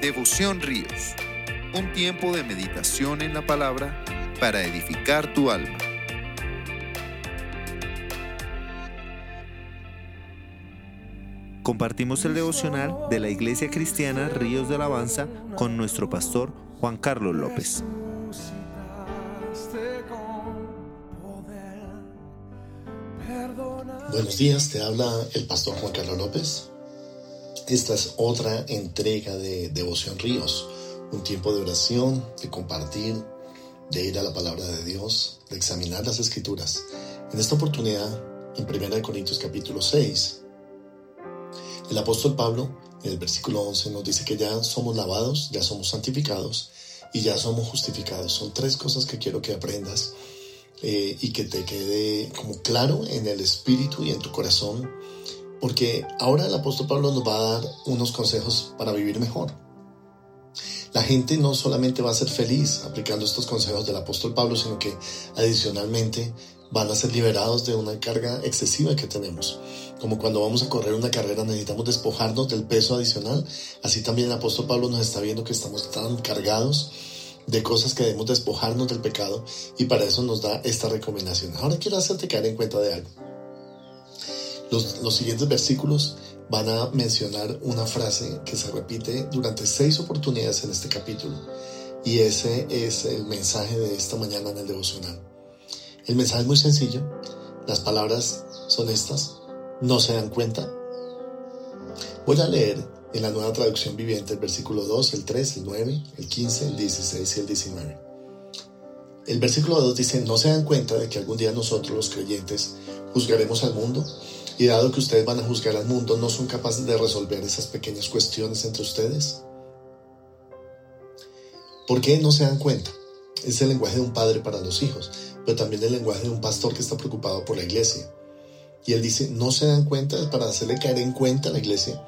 Devoción Ríos, un tiempo de meditación en la palabra para edificar tu alma. Compartimos el devocional de la Iglesia Cristiana Ríos de Alabanza con nuestro pastor Juan Carlos López. Buenos días, te habla el pastor Juan Carlos López. Esta es otra entrega de Devoción Ríos, un tiempo de oración, de compartir, de ir a la palabra de Dios, de examinar las escrituras. En esta oportunidad, en 1 Corintios capítulo 6, el apóstol Pablo, en el versículo 11, nos dice que ya somos lavados, ya somos santificados y ya somos justificados. Son tres cosas que quiero que aprendas eh, y que te quede como claro en el espíritu y en tu corazón porque ahora el apóstol Pablo nos va a dar unos consejos para vivir mejor. La gente no solamente va a ser feliz aplicando estos consejos del apóstol Pablo, sino que adicionalmente van a ser liberados de una carga excesiva que tenemos. Como cuando vamos a correr una carrera necesitamos despojarnos del peso adicional, así también el apóstol Pablo nos está viendo que estamos tan cargados de cosas que debemos despojarnos del pecado y para eso nos da esta recomendación. Ahora quiero hacerte caer en cuenta de algo. Los, siguientes versículos van a mencionar una frase que se repite durante seis oportunidades en este capítulo. Y ese es el mensaje de esta mañana en el devocional. El mensaje es muy sencillo. Las palabras son estas. No se dan cuenta. Voy a leer en la nueva traducción viviente el versículo 2, el 3, el 9, el 15, el 16 y el 19. El versículo 2 dice, no se dan cuenta de que algún día nosotros los creyentes juzgaremos al mundo y dado que ustedes van a juzgar al mundo, ¿no son capaces de resolver esas pequeñas cuestiones entre ustedes? ¿Por qué no se dan cuenta? Es el lenguaje de un padre para los hijos, pero también el lenguaje de un pastor que está preocupado por la iglesia. Y él dice, no se dan cuenta para hacerle caer en cuenta a la iglesia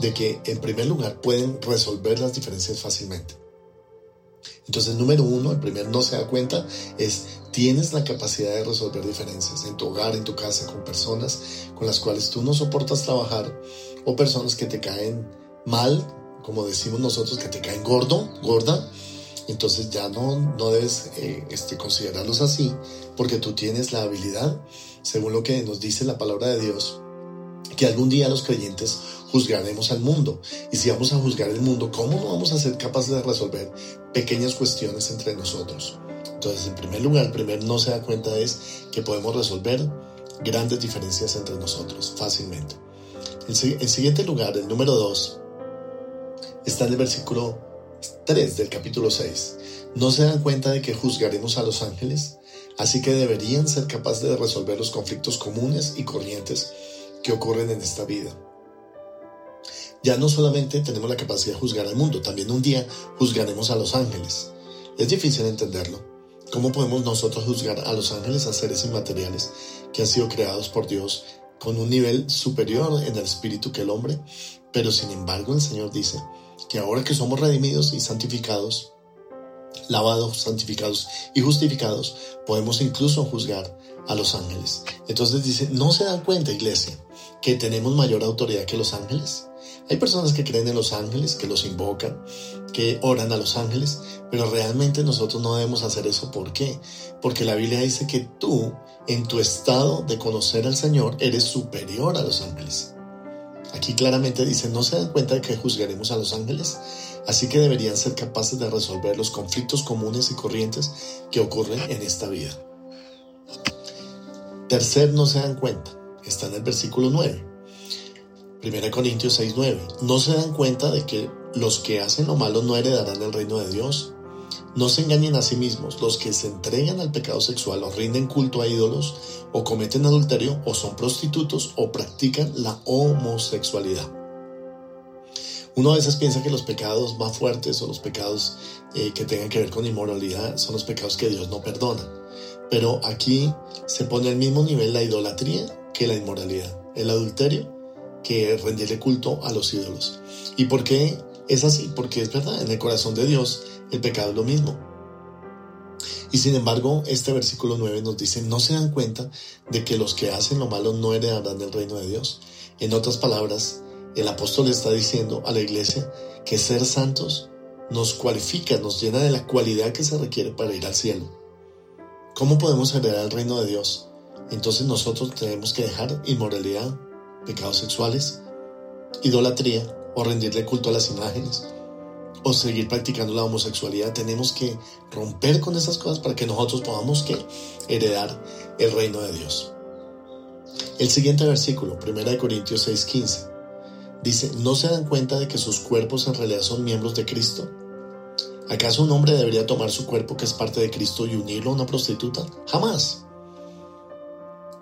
de que en primer lugar pueden resolver las diferencias fácilmente. Entonces, número uno, el primer no se da cuenta es tienes la capacidad de resolver diferencias en tu hogar, en tu casa, con personas con las cuales tú no soportas trabajar o personas que te caen mal, como decimos nosotros, que te caen gordo, gorda. Entonces ya no, no debes eh, este, considerarlos así, porque tú tienes la habilidad, según lo que nos dice la palabra de Dios, que algún día los creyentes juzgaremos al mundo. Y si vamos a juzgar el mundo, ¿cómo no vamos a ser capaces de resolver pequeñas cuestiones entre nosotros? Entonces, en primer lugar, el primer no se da cuenta es que podemos resolver grandes diferencias entre nosotros fácilmente. En, siguiente lugar, el número 2, está en el versículo 3 del capítulo 6. No se dan cuenta de que juzgaremos a los ángeles, así que deberían ser capaces de resolver los conflictos comunes y corrientes que ocurren en esta vida. Ya no solamente tenemos la capacidad de juzgar al mundo, también un día juzgaremos a los ángeles. Es difícil entenderlo. ¿Cómo podemos nosotros juzgar a los ángeles, a seres inmateriales que han sido creados por Dios con un nivel superior en el espíritu que el hombre? Pero sin embargo el Señor dice que ahora que somos redimidos y santificados, lavados, santificados y justificados, podemos incluso juzgar a los ángeles. Entonces dice, ¿no se dan cuenta, iglesia, que tenemos mayor autoridad que los ángeles? Hay personas que creen en los ángeles, que los invocan, que oran a los ángeles, pero realmente nosotros no debemos hacer eso. ¿Por qué? Porque la Biblia dice que tú, en tu estado de conocer al Señor, eres superior a los ángeles. Aquí claramente dice, no se dan cuenta de que juzgaremos a los ángeles, así que deberían ser capaces de resolver los conflictos comunes y corrientes que ocurren en esta vida. Tercer, no se dan cuenta, está en el versículo 9. 1 Corintios 6:9. ¿No se dan cuenta de que los que hacen lo malo no heredarán el reino de Dios? No se engañen a sí mismos. Los que se entregan al pecado sexual o rinden culto a ídolos o cometen adulterio o son prostitutos o practican la homosexualidad. Uno a veces piensa que los pecados más fuertes o los pecados eh, que tengan que ver con inmoralidad son los pecados que Dios no perdona. Pero aquí se pone al mismo nivel la idolatría que la inmoralidad. El adulterio que rendirle culto a los ídolos. ¿Y por qué es así? Porque es verdad, en el corazón de Dios el pecado es lo mismo. Y sin embargo, este versículo 9 nos dice, no se dan cuenta de que los que hacen lo malo no heredarán el reino de Dios. En otras palabras, el apóstol está diciendo a la iglesia que ser santos nos cualifica, nos llena de la cualidad que se requiere para ir al cielo. ¿Cómo podemos heredar el reino de Dios? Entonces nosotros tenemos que dejar inmoralidad, pecados sexuales, idolatría o rendirle culto a las imágenes o seguir practicando la homosexualidad. Tenemos que romper con esas cosas para que nosotros podamos que heredar el reino de Dios. El siguiente versículo, 1 Corintios 6:15, dice, ¿no se dan cuenta de que sus cuerpos en realidad son miembros de Cristo? ¿Acaso un hombre debería tomar su cuerpo que es parte de Cristo y unirlo a una prostituta? Jamás.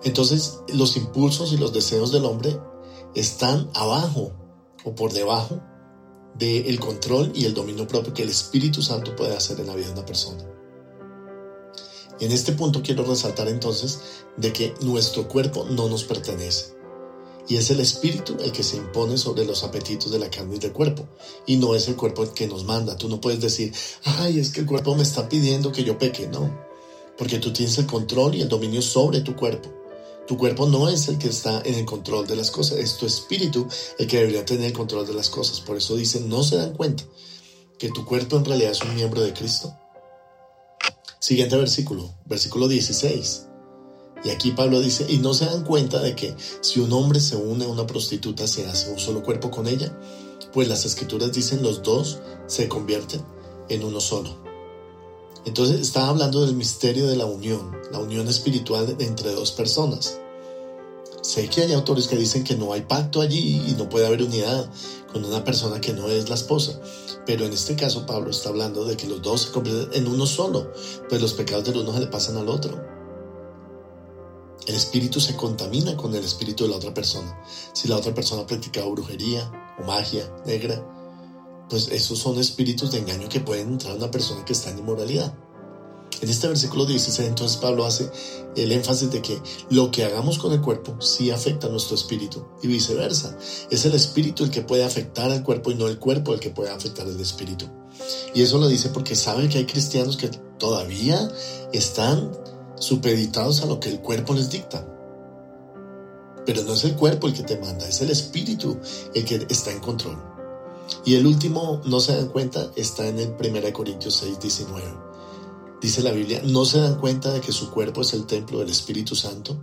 Entonces los impulsos y los deseos del hombre están abajo o por debajo del control y el dominio propio que el Espíritu Santo puede hacer en la vida de una persona. En este punto quiero resaltar entonces de que nuestro cuerpo no nos pertenece. Y es el espíritu el que se impone sobre los apetitos de la carne y del cuerpo. Y no es el cuerpo el que nos manda. Tú no puedes decir, ay, es que el cuerpo me está pidiendo que yo peque. No. Porque tú tienes el control y el dominio sobre tu cuerpo. Tu cuerpo no es el que está en el control de las cosas, es tu espíritu el que debería tener el control de las cosas. Por eso dicen, no se dan cuenta que tu cuerpo en realidad es un miembro de Cristo. Siguiente versículo, versículo 16. Y aquí Pablo dice, y no se dan cuenta de que si un hombre se une a una prostituta, se hace un solo cuerpo con ella, pues las escrituras dicen los dos se convierten en uno solo. Entonces está hablando del misterio de la unión, la unión espiritual entre dos personas. Sé que hay autores que dicen que no hay pacto allí y no puede haber unidad con una persona que no es la esposa. Pero en este caso Pablo está hablando de que los dos se convierten en uno solo, pues los pecados del uno se le pasan al otro. El espíritu se contamina con el espíritu de la otra persona. Si la otra persona practica brujería o magia negra, pues esos son espíritus de engaño que pueden entrar a una persona que está en inmoralidad. En este versículo 16 entonces Pablo hace el énfasis de que lo que hagamos con el cuerpo sí afecta a nuestro espíritu y viceversa. Es el espíritu el que puede afectar al cuerpo y no el cuerpo el que puede afectar al espíritu. Y eso lo dice porque sabe que hay cristianos que todavía están supeditados a lo que el cuerpo les dicta. Pero no es el cuerpo el que te manda, es el espíritu el que está en control. Y el último, no se dan cuenta, está en el 1 Corintios 6, 19. Dice la Biblia, no se dan cuenta de que su cuerpo es el templo del Espíritu Santo,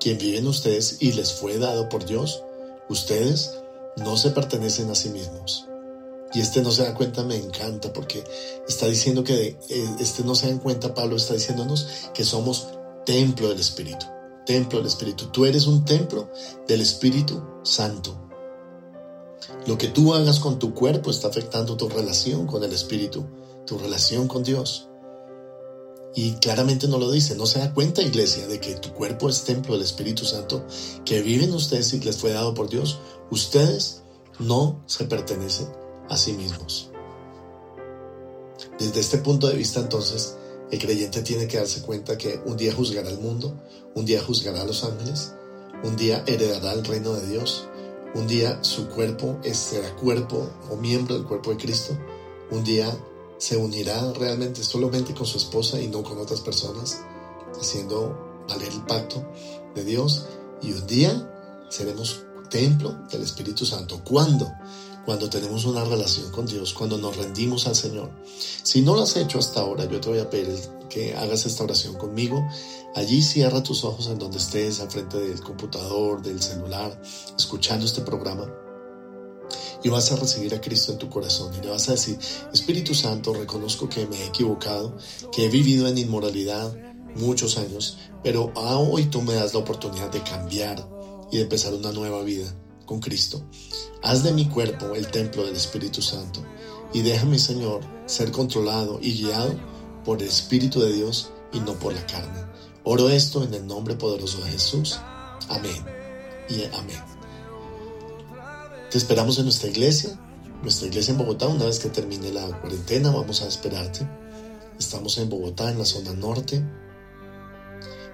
quien vive en ustedes y les fue dado por Dios. Ustedes no se pertenecen a sí mismos. Y este no se da cuenta me encanta porque está diciendo que eh, este no se dan cuenta, Pablo está diciéndonos que somos templo del Espíritu. Templo del Espíritu. Tú eres un templo del Espíritu Santo. Lo que tú hagas con tu cuerpo está afectando tu relación con el Espíritu, tu relación con Dios. Y claramente no lo dice, no se da cuenta iglesia de que tu cuerpo es templo del Espíritu Santo, que viven ustedes y les fue dado por Dios. Ustedes no se pertenecen a sí mismos. Desde este punto de vista entonces, el creyente tiene que darse cuenta que un día juzgará al mundo, un día juzgará a los ángeles, un día heredará el reino de Dios, un día su cuerpo será cuerpo o miembro del cuerpo de Cristo, un día se unirá realmente solamente con su esposa y no con otras personas, haciendo valer el pacto de Dios y un día seremos templo del Espíritu Santo. ¿Cuándo? cuando tenemos una relación con Dios, cuando nos rendimos al Señor. Si no lo has hecho hasta ahora, yo te voy a pedir que hagas esta oración conmigo. Allí cierra tus ojos en donde estés, al frente del computador, del celular, escuchando este programa. Y vas a recibir a Cristo en tu corazón y le vas a decir, Espíritu Santo, reconozco que me he equivocado, que he vivido en inmoralidad muchos años, pero hoy tú me das la oportunidad de cambiar y de empezar una nueva vida con Cristo. Haz de mi cuerpo el templo del Espíritu Santo y déjame, Señor, ser controlado y guiado por el Espíritu de Dios y no por la carne. Oro esto en el nombre poderoso de Jesús. Amén y amén. Te esperamos en nuestra iglesia, nuestra iglesia en Bogotá. Una vez que termine la cuarentena, vamos a esperarte. Estamos en Bogotá, en la zona norte.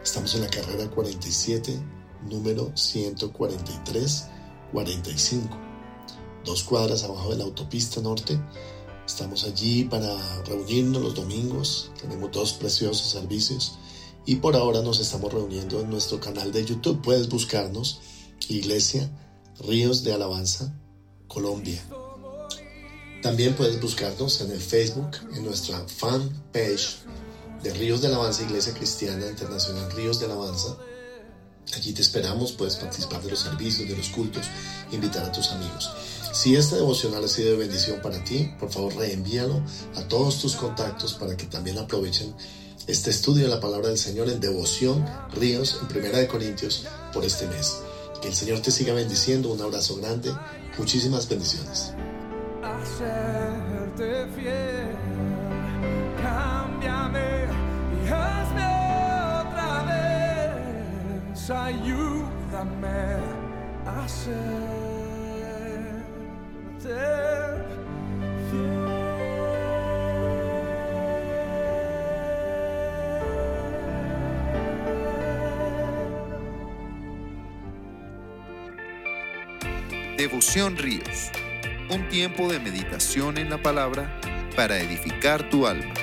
Estamos en la carrera 47, número 143 45, dos cuadras abajo de la autopista norte. Estamos allí para reunirnos los domingos, tenemos dos preciosos servicios y por ahora nos estamos reuniendo en nuestro canal de YouTube. Puedes buscarnos Iglesia Ríos de Alabanza Colombia. También puedes buscarnos en el Facebook, en nuestra fan page de Ríos de Alabanza, Iglesia Cristiana Internacional Ríos de Alabanza. Allí te esperamos, puedes participar de los servicios, de los cultos, invitar a tus amigos. Si este devocional ha sido de bendición para ti, por favor reenvíalo a todos tus contactos para que también aprovechen este estudio de la palabra del Señor en devoción, ríos, en Primera de Corintios por este mes. Que el Señor te siga bendiciendo. Un abrazo grande. Muchísimas bendiciones. Ayúdame a Devoción Ríos, un tiempo de meditación en la palabra para edificar tu alma.